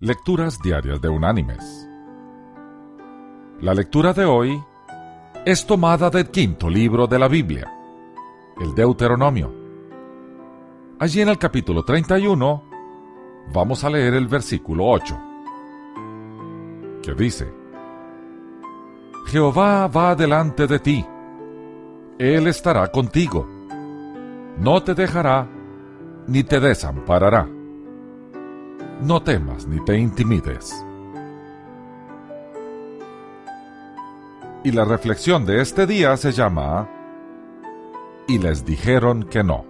Lecturas Diarias de Unánimes. La lectura de hoy es tomada del quinto libro de la Biblia, el Deuteronomio. Allí en el capítulo 31 vamos a leer el versículo 8, que dice, Jehová va delante de ti, Él estará contigo, no te dejará ni te desamparará no temas ni te intimides. Y la reflexión de este día se llama Y les dijeron que no.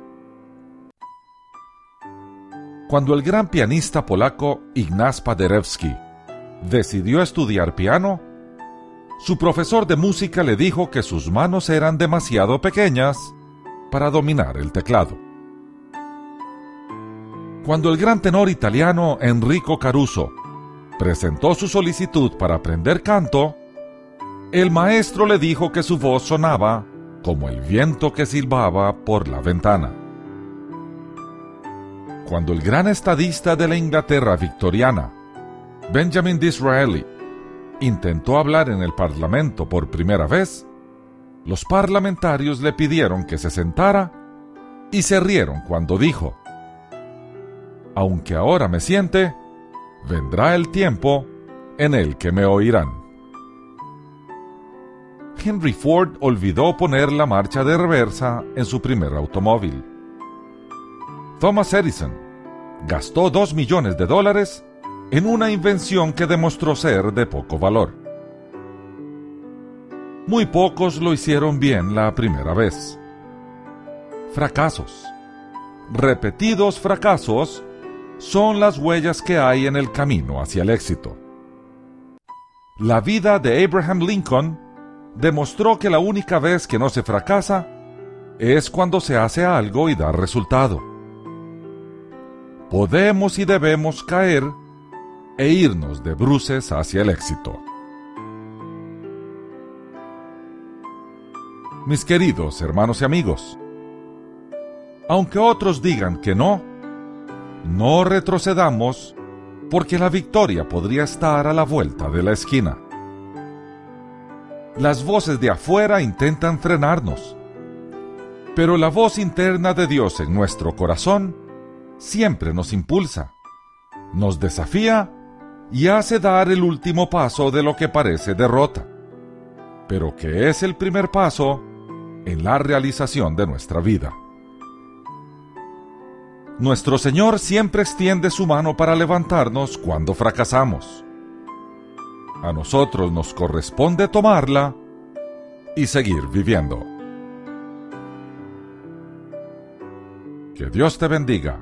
Cuando el gran pianista polaco Ignaz Paderewski decidió estudiar piano, su profesor de música le dijo que sus manos eran demasiado pequeñas para dominar el teclado. Cuando el gran tenor italiano Enrico Caruso presentó su solicitud para aprender canto, el maestro le dijo que su voz sonaba como el viento que silbaba por la ventana. Cuando el gran estadista de la Inglaterra victoriana, Benjamin Disraeli, intentó hablar en el Parlamento por primera vez, los parlamentarios le pidieron que se sentara y se rieron cuando dijo, aunque ahora me siente, vendrá el tiempo en el que me oirán. Henry Ford olvidó poner la marcha de reversa en su primer automóvil. Thomas Edison gastó dos millones de dólares en una invención que demostró ser de poco valor. Muy pocos lo hicieron bien la primera vez. Fracasos. Repetidos fracasos son las huellas que hay en el camino hacia el éxito. La vida de Abraham Lincoln demostró que la única vez que no se fracasa es cuando se hace algo y da resultado. Podemos y debemos caer e irnos de bruces hacia el éxito. Mis queridos hermanos y amigos, aunque otros digan que no, no retrocedamos porque la victoria podría estar a la vuelta de la esquina. Las voces de afuera intentan frenarnos, pero la voz interna de Dios en nuestro corazón siempre nos impulsa, nos desafía y hace dar el último paso de lo que parece derrota, pero que es el primer paso en la realización de nuestra vida. Nuestro Señor siempre extiende su mano para levantarnos cuando fracasamos. A nosotros nos corresponde tomarla y seguir viviendo. Que Dios te bendiga.